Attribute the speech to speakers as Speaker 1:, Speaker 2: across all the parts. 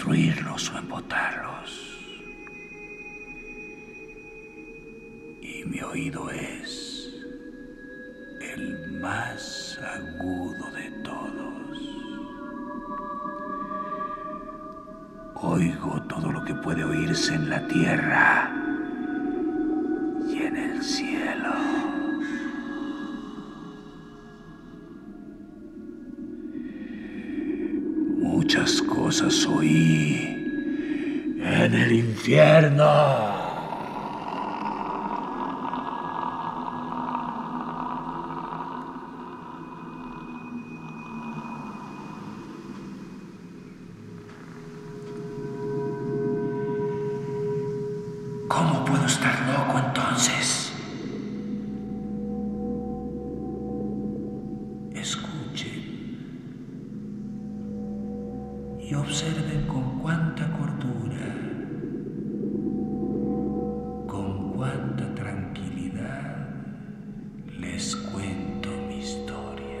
Speaker 1: destruirlos o embotarlos. Y mi oído es el más agudo de todos. Oigo todo lo que puede oírse en la tierra cosas oí en el infierno. ¿Cómo puedo estar loco entonces? Escuchen y observen con cuánta cordura, con cuánta tranquilidad les cuento mi historia.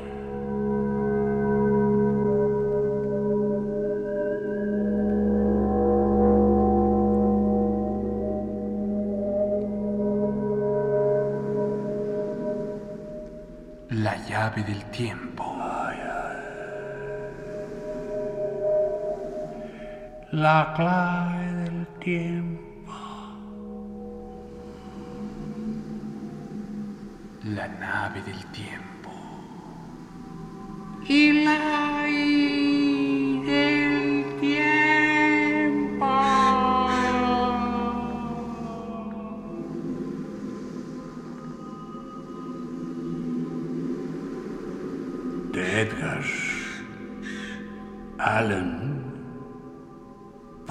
Speaker 2: La llave del tiempo.
Speaker 1: La clave del tiempo.
Speaker 2: La nave del tiempo.
Speaker 1: Y la I del tiempo. De Edgar Allan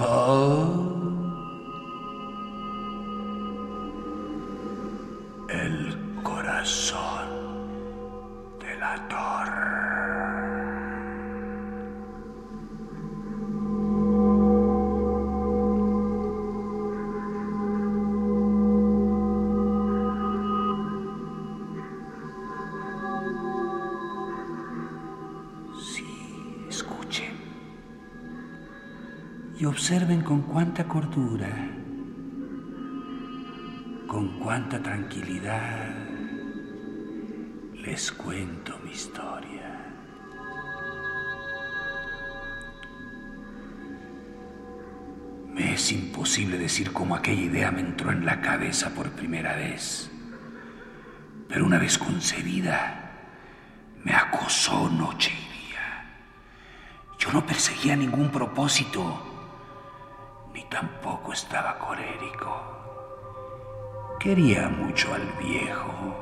Speaker 1: Poe. Observen con cuánta cordura, con cuánta tranquilidad les cuento mi historia. Me es imposible decir cómo aquella idea me entró en la cabeza por primera vez. Pero una vez concebida, me acosó noche y día. Yo no perseguía ningún propósito, tampoco estaba colérico. Quería mucho al viejo.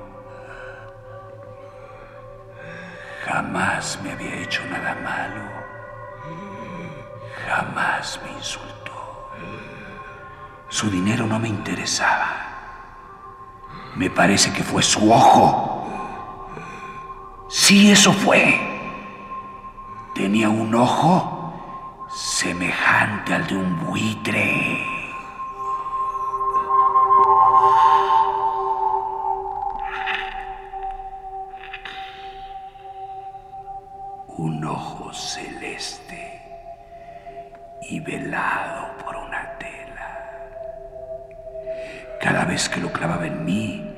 Speaker 1: Jamás me había hecho nada malo. Jamás me insultó. Su dinero no me interesaba. Me parece que fue su ojo. Sí, eso fue. Tenía un ojo semejante al de un buitre. Un ojo celeste y velado por una tela. Cada vez que lo clavaba en mí,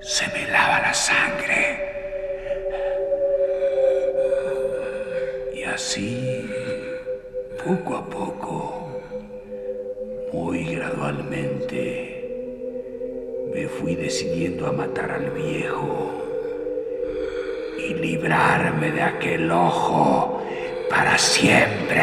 Speaker 1: se me helaba la sangre. Y así, poco a poco, Muy gradualmente me fui decidiendo a matar al viejo y librarme de aquel ojo para siempre.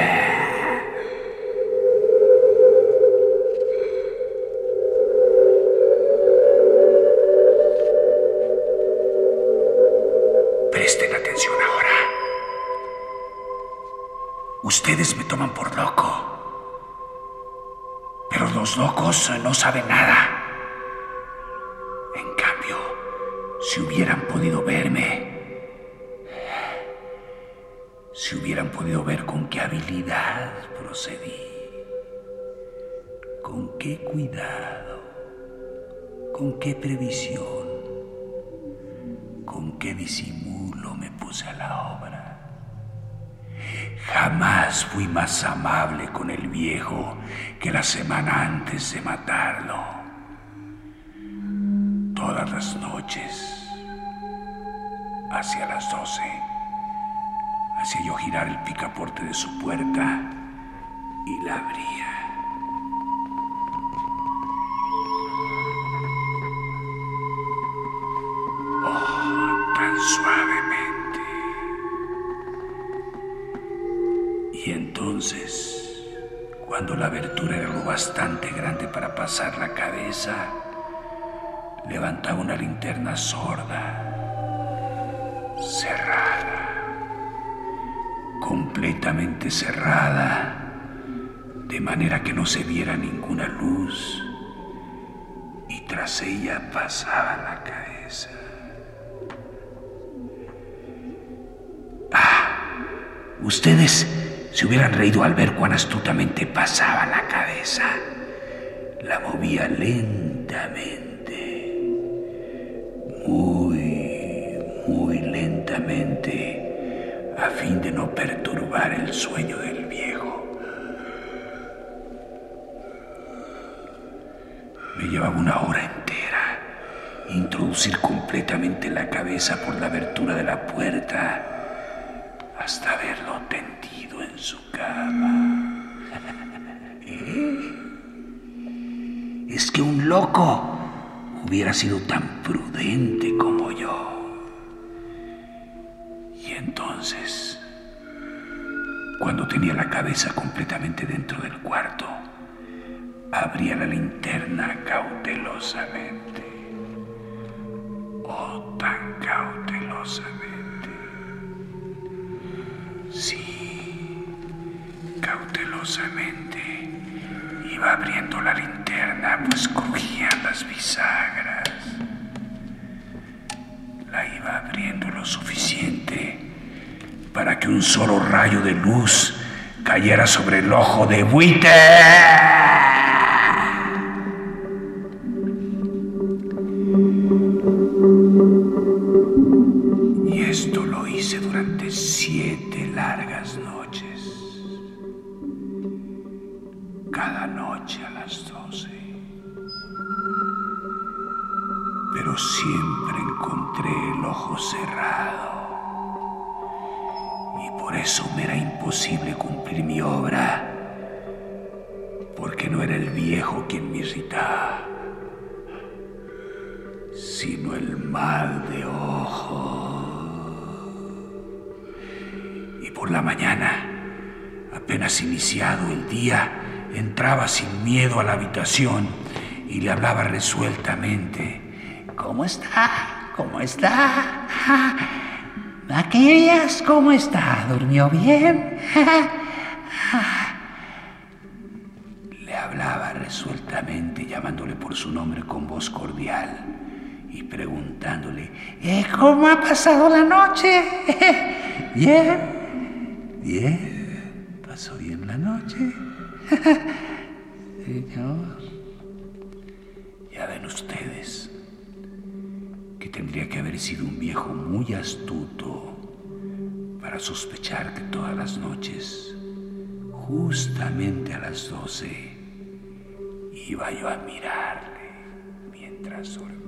Speaker 1: Presten atención ahora. Ustedes me locos no saben nada. En cambio, si hubieran podido verme, si hubieran podido ver con qué habilidad procedí, con qué cuidado, con qué previsión, con qué disimulo me puse a la obra. Jamás fui más amable con el viejo que la semana antes de matarlo. Todas las noches, hacia las doce, hacía yo girar el picaporte de su puerta y la abría. Cuando la abertura era lo bastante grande para pasar la cabeza, levantaba una linterna sorda, cerrada, completamente cerrada, de manera que no se viera ninguna luz, y tras ella pasaba la cabeza. Ah, ustedes se hubieran reído al ver cuán astutamente pasaba la cabeza. La movía lentamente, muy, muy lentamente, a fin de no perturbar el sueño del viejo. Me llevaba una hora entera introducir completamente la cabeza por la abertura de la puerta hasta verlo tendido su cama. Es que un loco hubiera sido tan prudente como yo. Y entonces, cuando tenía la cabeza completamente dentro del cuarto, abría la linterna cautelosamente. Oh, tan cautelosamente. Sí, cautelosamente iba abriendo la linterna, pues crujían las bisagras. La iba abriendo lo suficiente para que un solo rayo de luz cayera sobre el ojo de buitre. Y por eso me era imposible cumplir mi obra. Porque no era el viejo quien me irritaba sino el mal de ojo. Y por la mañana, apenas iniciado el día, entraba sin miedo a la habitación y le hablaba resueltamente. ¿Cómo está? ¿Cómo está? Aquellas, ¿cómo está? ¿Durmió bien? Le hablaba resueltamente, llamándole por su nombre con voz cordial y preguntándole, "Eh, ¿cómo ha pasado la noche? ¿Bien? ¿Bien? ¿Pasó bien la noche? Señor. Ya ven ustedes tendría que haber sido un viejo muy astuto para sospechar que todas las noches, justamente a las doce, iba yo a mirarle mientras dormía.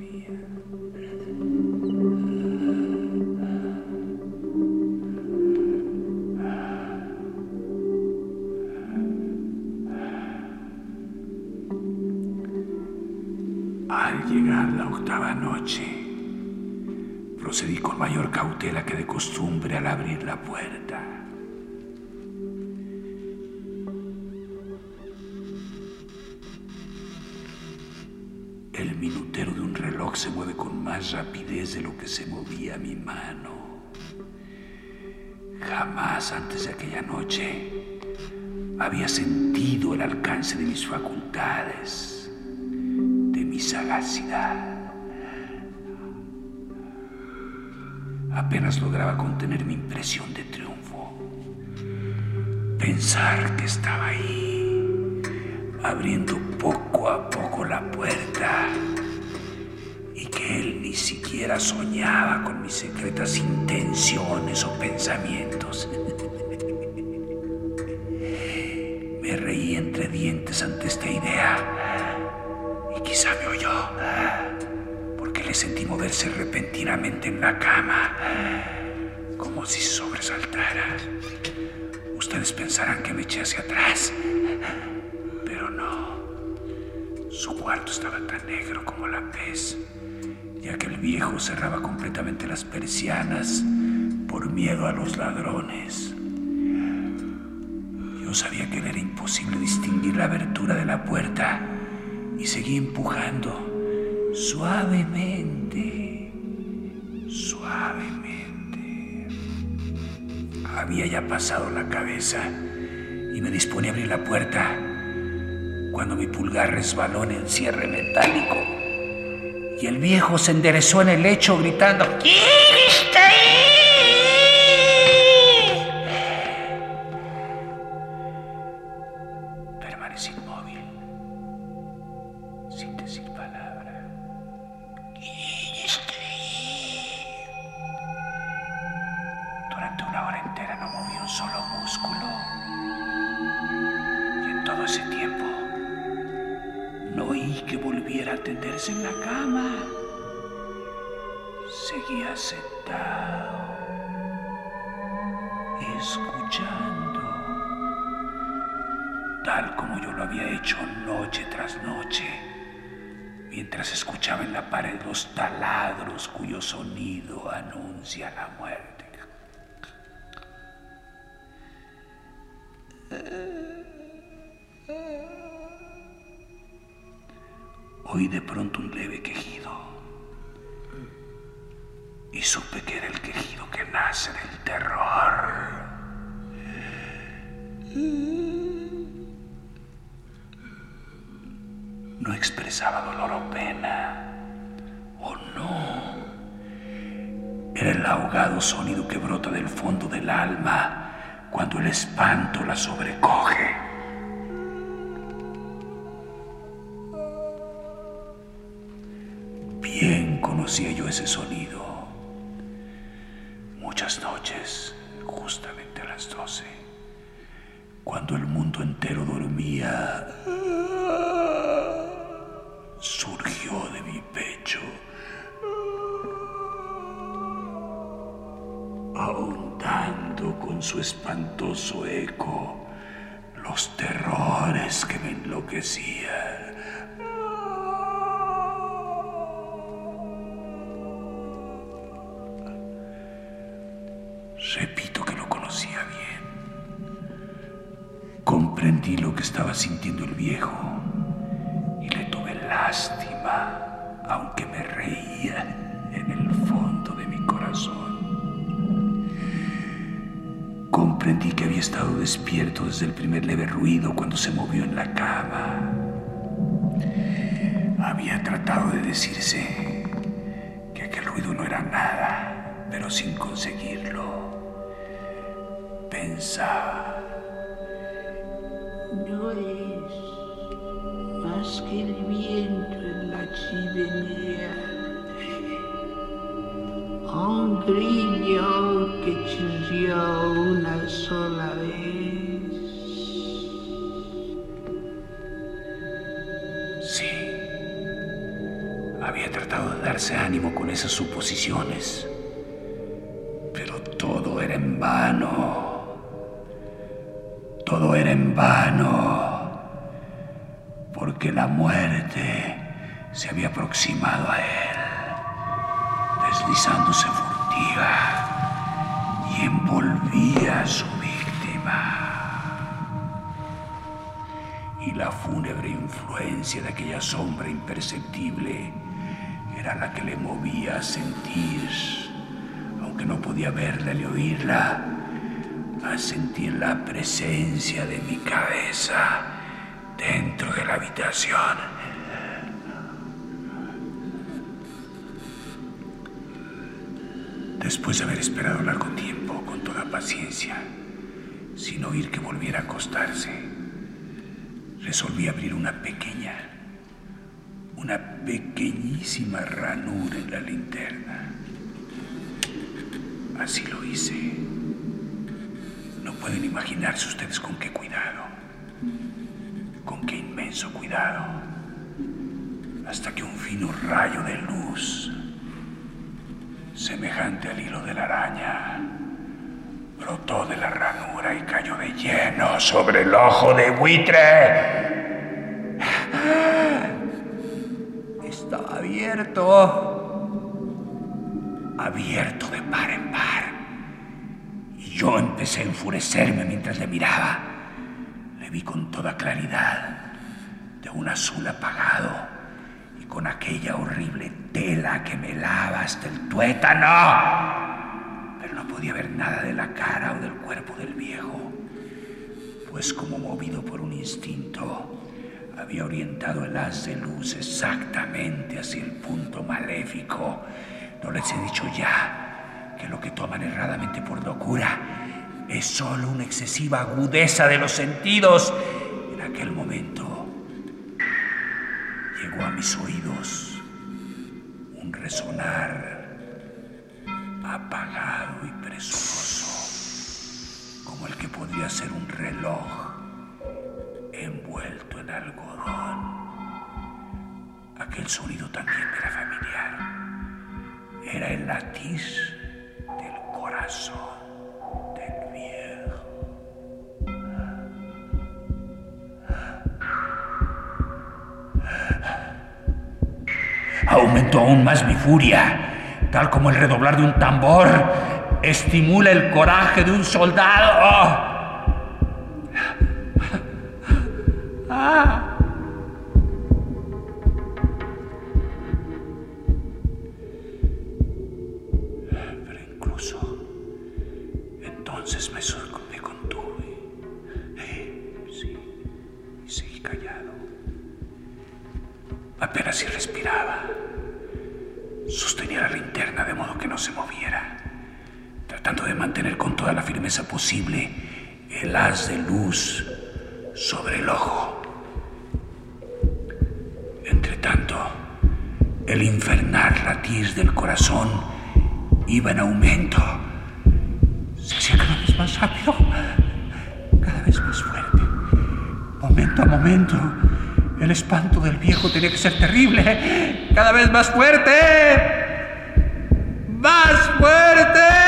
Speaker 1: Cautela que de costumbre al abrir la puerta. El minutero de un reloj se mueve con más rapidez de lo que se movía mi mano. Jamás antes de aquella noche había sentido el alcance de mis facultades, de mi sagacidad. Apenas lograba contener mi impresión de triunfo. Pensar que estaba ahí, abriendo poco a poco la puerta y que él ni siquiera soñaba con mis secretas intenciones o pensamientos. Me reí entre dientes ante esta idea y quizá me oyó le sentí moverse repentinamente en la cama como si sobresaltara. Ustedes pensarán que me eché hacia atrás, pero no. Su cuarto estaba tan negro como la pez, ya que el viejo cerraba completamente las persianas por miedo a los ladrones. Yo sabía que era imposible distinguir la abertura de la puerta y seguí empujando suavemente, suavemente. Había ya pasado la cabeza y me disponía a abrir la puerta cuando mi pulgar resbaló en el cierre metálico y el viejo se enderezó en el lecho gritando ¿Quién está? Tal como yo lo había hecho noche tras noche, mientras escuchaba en la pared los taladros cuyo sonido anuncia la muerte. Oí de pronto un leve quejido y supe que era el quejido que nace del ahogado sonido que brota del fondo del alma cuando el espanto la sobrecoge. Bien conocía yo ese sonido. Muchas noches, justamente a las doce, cuando el mundo entero dormía, su espantoso eco los terrores que me enloquecían. Desde el primer leve ruido cuando se movió en la cama. Había tratado de decirse que aquel ruido no era nada, pero sin conseguirlo. Pensaba,
Speaker 3: No es más que el viento en la chimenea. Un grillo que chirrió una sola vez.
Speaker 1: Había tratado de darse ánimo con esas suposiciones, pero todo era en vano. Todo era en vano, porque la muerte se había aproximado a él, deslizándose furtiva y envolvía a su víctima. Y la fúnebre influencia de aquella sombra imperceptible era la que le movía a sentir, aunque no podía verla ni oírla, a sentir la presencia de mi cabeza dentro de la habitación. Después de haber esperado largo tiempo, con toda paciencia, sin oír que volviera a acostarse, resolví abrir una pequeña, una pequeñísima ranura en la linterna. Así lo hice. No pueden imaginarse ustedes con qué cuidado, con qué inmenso cuidado, hasta que un fino rayo de luz semejante al hilo de la araña, brotó de la ranura y cayó de lleno sobre el ojo de buitre. Estaba abierto, abierto de par en par. Y yo empecé a enfurecerme mientras le miraba. Le vi con toda claridad, de un azul apagado con aquella horrible tela que me lava hasta el tuétano. Pero no podía ver nada de la cara o del cuerpo del viejo, pues como movido por un instinto, había orientado el haz de luz exactamente hacia el punto maléfico. No les he dicho ya que lo que toman erradamente por locura es solo una excesiva agudeza de los sentidos. En aquel momento llegó a mis oídos un resonar apagado y presuroso, como el que podría ser un reloj envuelto en algodón. Aquel sonido también era familiar. Era el latir del corazón. aumentó aún más mi furia, tal como el redoblar de un tambor estimula el coraje de un soldado. Pero incluso entonces me, me contuve. Sí, y seguí callado. Apenas si respiraba. Sostenía la linterna de modo que no se moviera, tratando de mantener con toda la firmeza posible el haz de luz sobre el ojo. El infernal latir del corazón iba en aumento. Se hacía cada vez más rápido, cada vez más fuerte, momento a momento el espanto del viejo tenía que ser terrible. Cada vez más fuerte. Más fuerte.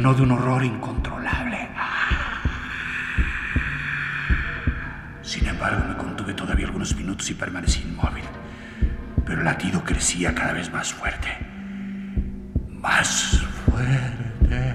Speaker 1: Llenó de un horror incontrolable. Sin embargo, me contuve todavía algunos minutos y permanecí inmóvil. Pero el latido crecía cada vez más fuerte. Más fuerte.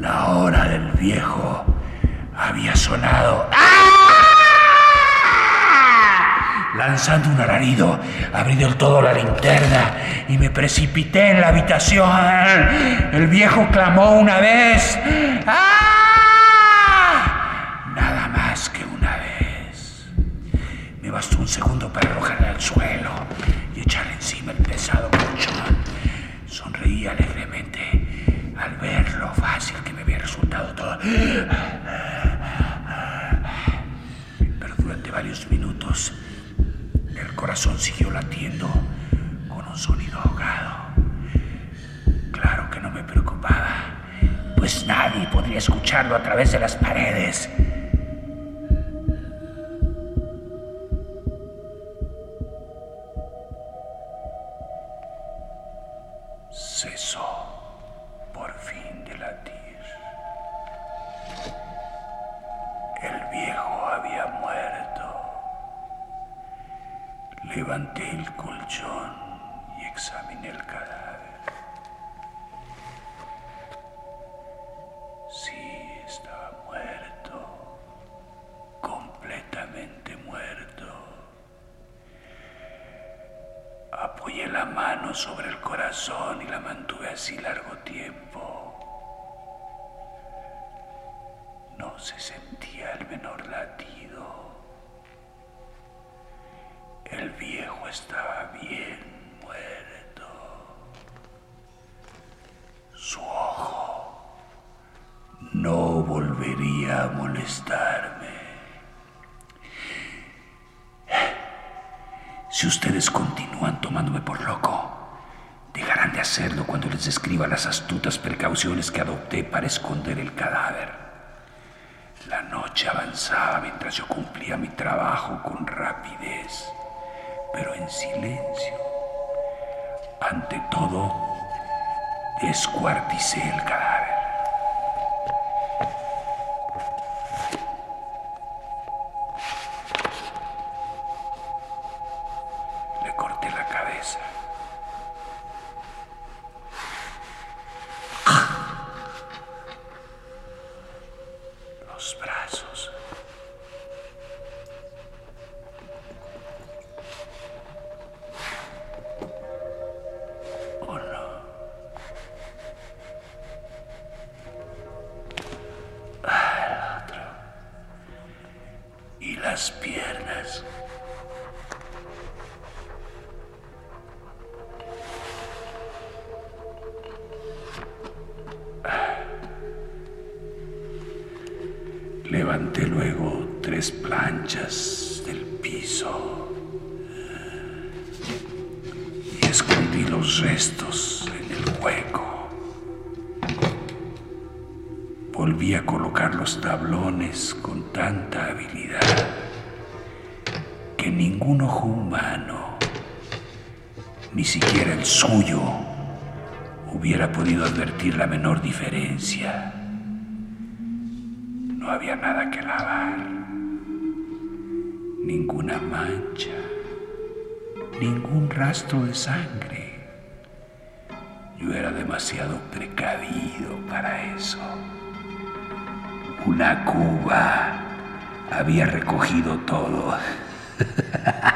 Speaker 1: La hora del viejo había sonado. ¡Ah! lanzando un alarido, abrí del todo la linterna y me precipité en la habitación. El viejo clamó una vez. ¡Ah! Nada más que una vez. Me bastó un segundo para arrojarle al suelo y echarle encima el pesado colchón. Sonreí alegremente al ver lo fácil que me había resultado todo. Pero durante varios minutos el corazón siguió latiendo con un sonido ahogado. Claro que no me preocupaba, pues nadie podría escucharlo a través de las paredes. Cesó por fin de latir. El viejo había muerto. Levanté el colchón y examiné el cadáver. Sí, estaba muerto. Completamente muerto. Apoyé la mano sobre corazón y la mantuve así largo tiempo. No se sentía el menor latido. El viejo estaba bien muerto. Su ojo no volvería a molestarme. Si ustedes continúan tomándome por loco, dejarán de hacerlo cuando les describa las astutas precauciones que adopté para esconder el cadáver. La noche avanzaba mientras yo cumplía mi trabajo con rapidez, pero en silencio. Ante todo, descuarticé el cadáver. Del piso y escondí los restos en el hueco. Volví a colocar los tablones con tanta habilidad que ningún ojo humano, ni siquiera el suyo, hubiera podido advertir la menor diferencia. No había nada que lavar, ninguna mancha, ningún rastro de sangre. Yo era demasiado precavido para eso. Una cuba había recogido todo.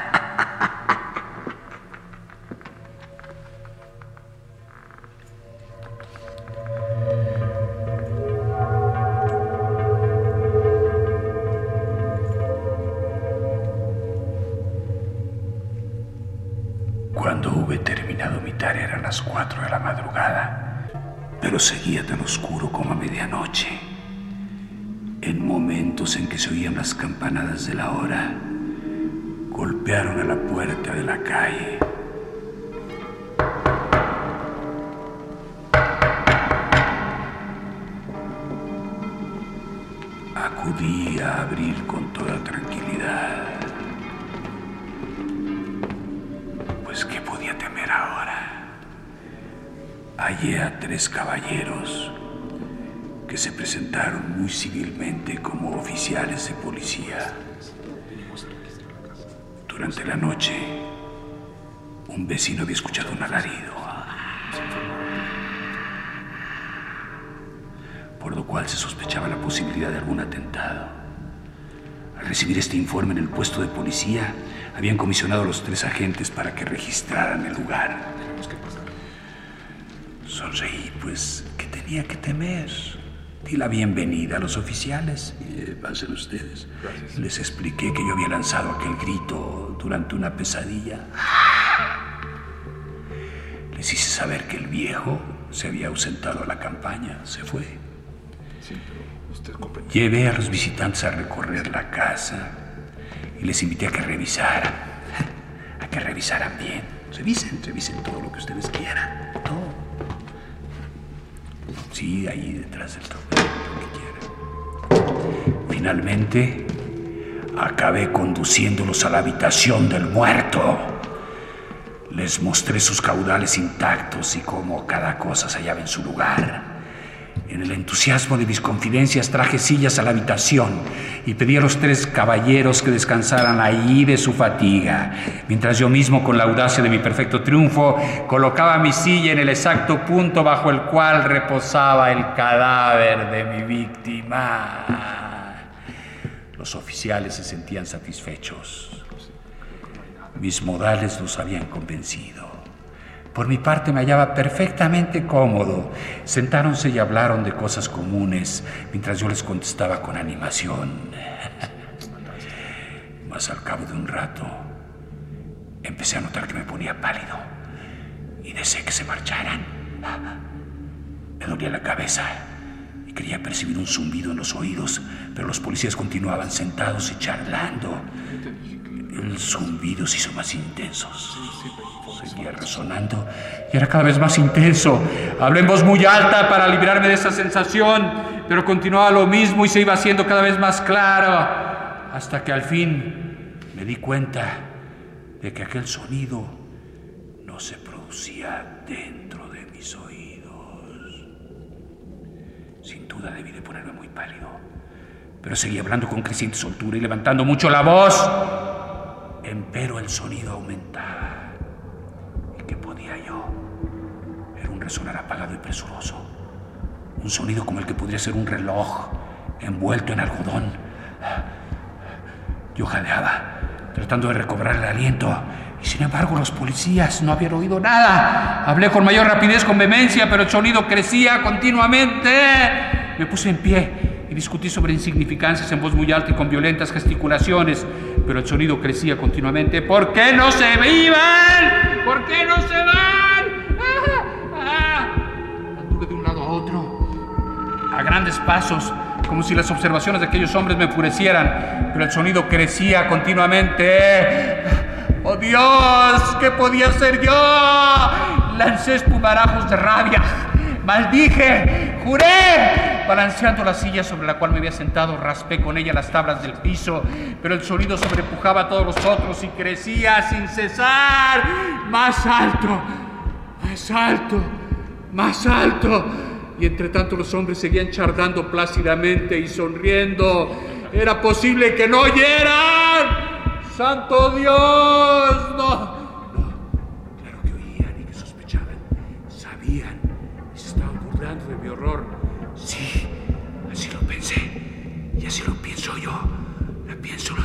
Speaker 1: eran las cuatro de la madrugada, pero seguía tan oscuro como a medianoche. En momentos en que se oían las campanadas de la hora, golpearon a la puerta de la calle. Tres caballeros que se presentaron muy civilmente como oficiales de policía. Durante la noche, un vecino había escuchado un alarido, por lo cual se sospechaba la posibilidad de algún atentado. Al recibir este informe en el puesto de policía, Habían comisionado a los tres agentes para que registraran el lugar. Sonreí, pues, ¿qué tenía que temer? Di la bienvenida a los oficiales. Eh, pasen ustedes. Les expliqué que yo había lanzado aquel grito durante una pesadilla. Les hice saber que el viejo se había ausentado a la campaña, se fue. Llevé a los visitantes a recorrer la casa y les invité a que revisaran, a que revisaran bien. Revisen, revisen todo lo que ustedes quieran. Sí, ahí detrás del trofeo, lo que quieran. Finalmente, acabé conduciéndolos a la habitación del muerto. Les mostré sus caudales intactos y cómo cada cosa se hallaba en su lugar. En el entusiasmo de mis confidencias traje sillas a la habitación y pedí a los tres caballeros que descansaran ahí de su fatiga, mientras yo mismo, con la audacia de mi perfecto triunfo, colocaba mi silla en el exacto punto bajo el cual reposaba el cadáver de mi víctima. Los oficiales se sentían satisfechos. Mis modales los habían convencido. Por mi parte me hallaba perfectamente cómodo. Sentáronse y hablaron de cosas comunes mientras yo les contestaba con animación. Mas al cabo de un rato empecé a notar que me ponía pálido y deseé que se marcharan. Me dolía la cabeza y quería percibir un zumbido en los oídos, pero los policías continuaban sentados y charlando. El zumbido se hizo más intenso. Seguía resonando y era cada vez más intenso. Hablé en voz muy alta para librarme de esa sensación, pero continuaba lo mismo y se iba haciendo cada vez más claro, hasta que al fin me di cuenta de que aquel sonido no se producía dentro de mis oídos. Sin duda debí de ponerme muy pálido, pero seguía hablando con creciente soltura y levantando mucho la voz. Empero el sonido aumentaba. Resonar apagado y presuroso. Un sonido como el que podría ser un reloj envuelto en algodón. Yo jadeaba, tratando de recobrar el aliento. Y sin embargo, los policías no habían oído nada. Hablé con mayor rapidez, con vehemencia, pero el sonido crecía continuamente. Me puse en pie y discutí sobre insignificancias en voz muy alta y con violentas gesticulaciones, pero el sonido crecía continuamente. ¿Por qué no se iban? ¿Por qué no se van? A grandes pasos, como si las observaciones de aquellos hombres me enfurecieran, pero el sonido crecía continuamente. ¡Oh Dios! ¿Qué podía ser yo? Lancé espumarajos de rabia. ¡Maldije! ¡Juré! Balanceando la silla sobre la cual me había sentado, raspé con ella las tablas del piso, pero el sonido sobrepujaba a todos los otros y crecía sin cesar. Más alto, más alto, más alto. Y entre tanto los hombres seguían chardando plácidamente y sonriendo. Era posible que no oyeran. ¡Santo Dios! No, Claro que oían y de mi horror. Sí, así lo pensé. Y así lo pienso yo. Lo pienso, lo,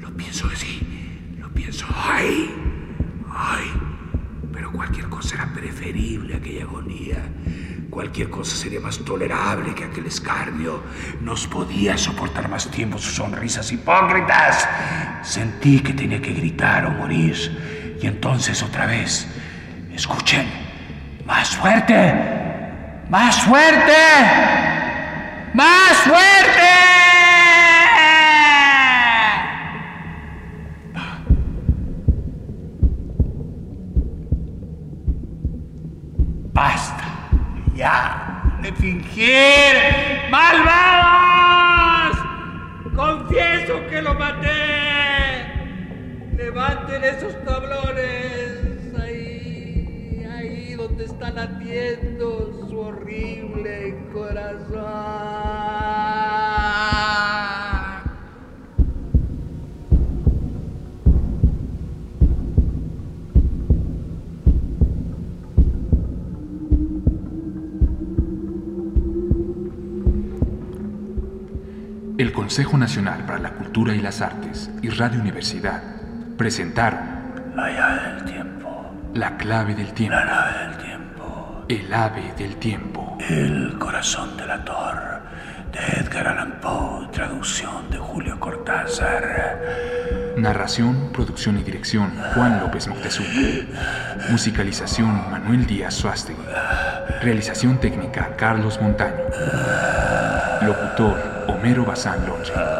Speaker 1: lo pienso así. Lo pienso. ¡Ay! ¡Ay! Pero cualquier cosa era preferible a aquella agonía. Cualquier cosa sería más tolerable que aquel escarnio. Nos podía soportar más tiempo sus sonrisas hipócritas. Sentí que tenía que gritar o morir. Y entonces otra vez, escuchen, más fuerte, más fuerte, más fuerte. Basta ya de fingir. ¡Malvados! Confieso que lo maté. Levanten esos tablones. Ahí, ahí donde está latiendo
Speaker 2: Consejo Nacional para la Cultura y las Artes y Radio Universidad presentaron
Speaker 1: La llave del tiempo.
Speaker 2: La clave del tiempo,
Speaker 1: La nave del tiempo.
Speaker 2: El ave del tiempo,
Speaker 1: El corazón del ator. De Edgar Allan Poe. Traducción de Julio Cortázar.
Speaker 2: narración, producción y dirección Juan López Moctezuma, musicalización Manuel Díaz Suástegui, realización técnica Carlos Montaño, locutor Homero Bazán Longe.